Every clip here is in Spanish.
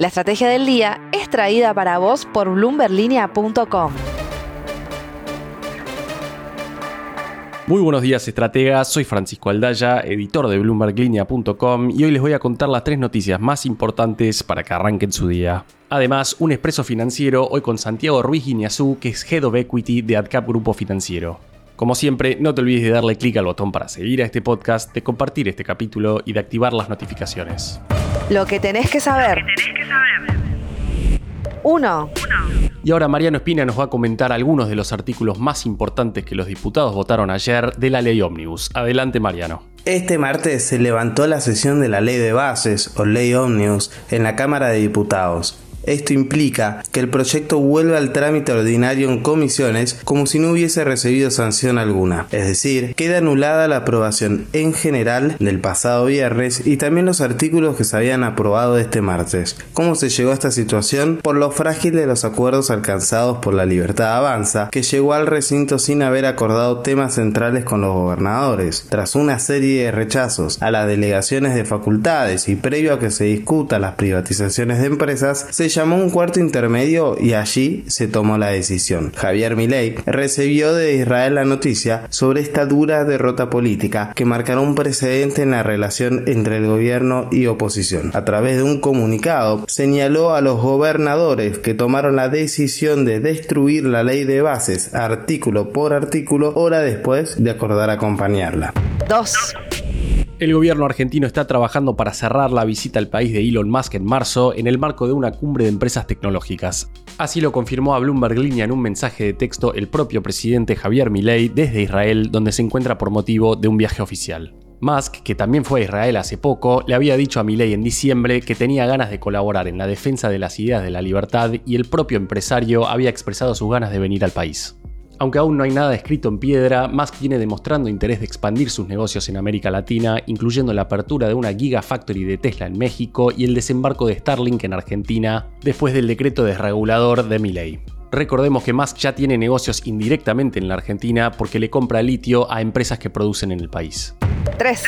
La estrategia del día es traída para vos por bloomberlinia.com. Muy buenos días, estrategas. Soy Francisco Aldaya, editor de BloombergLinea.com y hoy les voy a contar las tres noticias más importantes para que arranquen su día. Además, un expreso financiero hoy con Santiago Ruiz Guiñazú, que es Head of Equity de AdCap Grupo Financiero. Como siempre, no te olvides de darle clic al botón para seguir a este podcast, de compartir este capítulo y de activar las notificaciones. Lo que tenés que saber. 1. Y ahora Mariano Espina nos va a comentar algunos de los artículos más importantes que los diputados votaron ayer de la ley Omnibus. Adelante Mariano. Este martes se levantó la sesión de la ley de bases o ley Omnibus en la Cámara de Diputados. Esto implica que el proyecto vuelve al trámite ordinario en comisiones como si no hubiese recibido sanción alguna. Es decir, queda anulada la aprobación en general del pasado viernes y también los artículos que se habían aprobado este martes. ¿Cómo se llegó a esta situación? Por lo frágil de los acuerdos alcanzados por la Libertad Avanza, que llegó al recinto sin haber acordado temas centrales con los gobernadores. Tras una serie de rechazos a las delegaciones de facultades y previo a que se discuta las privatizaciones de empresas, se llamó un cuarto intermedio y allí se tomó la decisión. Javier Milei recibió de Israel la noticia sobre esta dura derrota política que marcará un precedente en la relación entre el gobierno y oposición. A través de un comunicado señaló a los gobernadores que tomaron la decisión de destruir la ley de bases artículo por artículo hora después de acordar acompañarla. 2. El gobierno argentino está trabajando para cerrar la visita al país de Elon Musk en marzo en el marco de una cumbre de empresas tecnológicas. Así lo confirmó a Bloomberg Línea en un mensaje de texto el propio presidente Javier Milei desde Israel, donde se encuentra por motivo de un viaje oficial. Musk, que también fue a Israel hace poco, le había dicho a Milei en diciembre que tenía ganas de colaborar en la defensa de las ideas de la libertad y el propio empresario había expresado sus ganas de venir al país. Aunque aún no hay nada escrito en piedra, Musk viene demostrando interés de expandir sus negocios en América Latina, incluyendo la apertura de una Gigafactory de Tesla en México y el desembarco de Starlink en Argentina, después del decreto desregulador de Milley. Recordemos que Musk ya tiene negocios indirectamente en la Argentina porque le compra litio a empresas que producen en el país. 3.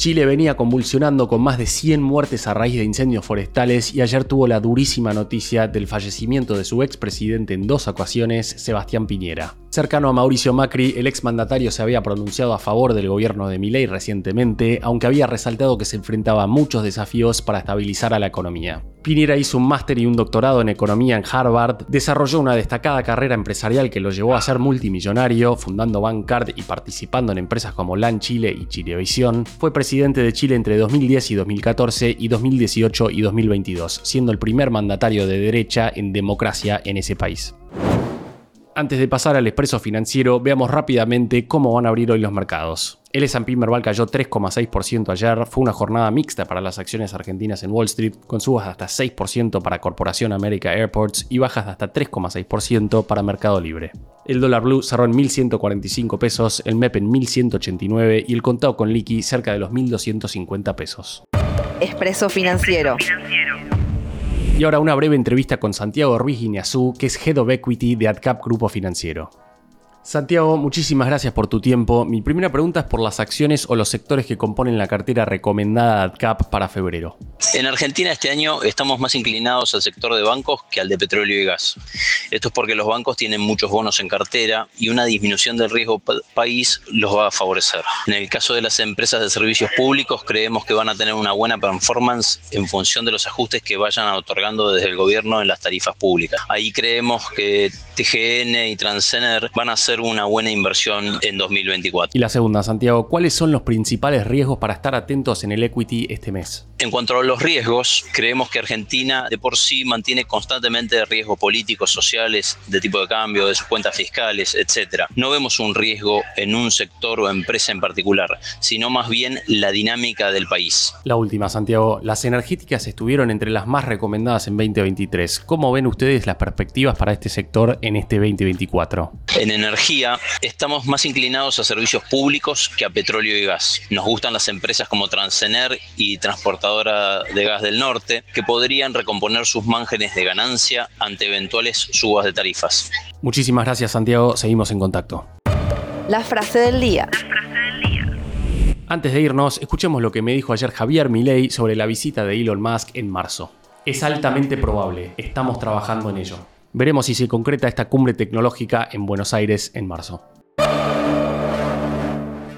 Chile venía convulsionando con más de 100 muertes a raíz de incendios forestales y ayer tuvo la durísima noticia del fallecimiento de su expresidente en dos ocasiones, Sebastián Piñera. Cercano a Mauricio Macri, el exmandatario se había pronunciado a favor del gobierno de Milei recientemente, aunque había resaltado que se enfrentaba a muchos desafíos para estabilizar a la economía. Piñera hizo un máster y un doctorado en economía en Harvard, desarrolló una destacada carrera empresarial que lo llevó a ser multimillonario, fundando Bancard y participando en empresas como LAN Chile y Chilevisión. Fue presidente de Chile entre 2010 y 2014 y 2018 y 2022, siendo el primer mandatario de derecha en democracia en ese país. Antes de pasar al expreso financiero, veamos rápidamente cómo van a abrir hoy los mercados. El S&P Merval cayó 3,6% ayer, fue una jornada mixta para las acciones argentinas en Wall Street, con subas de hasta 6% para Corporación América Airports y bajas de hasta 3,6% para Mercado Libre. El dólar blue cerró en 1.145 pesos, el MEP en 1.189 y el contado con liqui cerca de los 1.250 pesos. Expreso financiero. Y ahora una breve entrevista con Santiago Ruiz Guineazú, que es Head of Equity de AdCap Grupo Financiero. Santiago, muchísimas gracias por tu tiempo. Mi primera pregunta es por las acciones o los sectores que componen la cartera recomendada AdCap para febrero. En Argentina este año estamos más inclinados al sector de bancos que al de petróleo y gas. Esto es porque los bancos tienen muchos bonos en cartera y una disminución del riesgo país los va a favorecer. En el caso de las empresas de servicios públicos creemos que van a tener una buena performance en función de los ajustes que vayan otorgando desde el gobierno en las tarifas públicas. Ahí creemos que TGN y Transener van a ser una buena inversión en 2024. Y la segunda, Santiago, ¿cuáles son los principales riesgos para estar atentos en el equity este mes? En cuanto a los riesgos, creemos que Argentina de por sí mantiene constantemente riesgos políticos, sociales, de tipo de cambio, de sus cuentas fiscales, etc. No vemos un riesgo en un sector o empresa en particular, sino más bien la dinámica del país. La última, Santiago, las energéticas estuvieron entre las más recomendadas en 2023. ¿Cómo ven ustedes las perspectivas para este sector en este 2024? En energía estamos más inclinados a servicios públicos que a petróleo y gas. Nos gustan las empresas como Transener y De gas del norte, que podrían recomponer sus márgenes de ganancia ante eventuales subas de tarifas. Muchísimas gracias Santiago, seguimos en contacto. La frase del día. Antes de irnos, escuchemos lo que me dijo ayer Javier Milei sobre la visita de Elon Musk en marzo. Es altamente probable, estamos trabajando en ello. Veremos si se concreta esta cumbre tecnológica en Buenos Aires en marzo.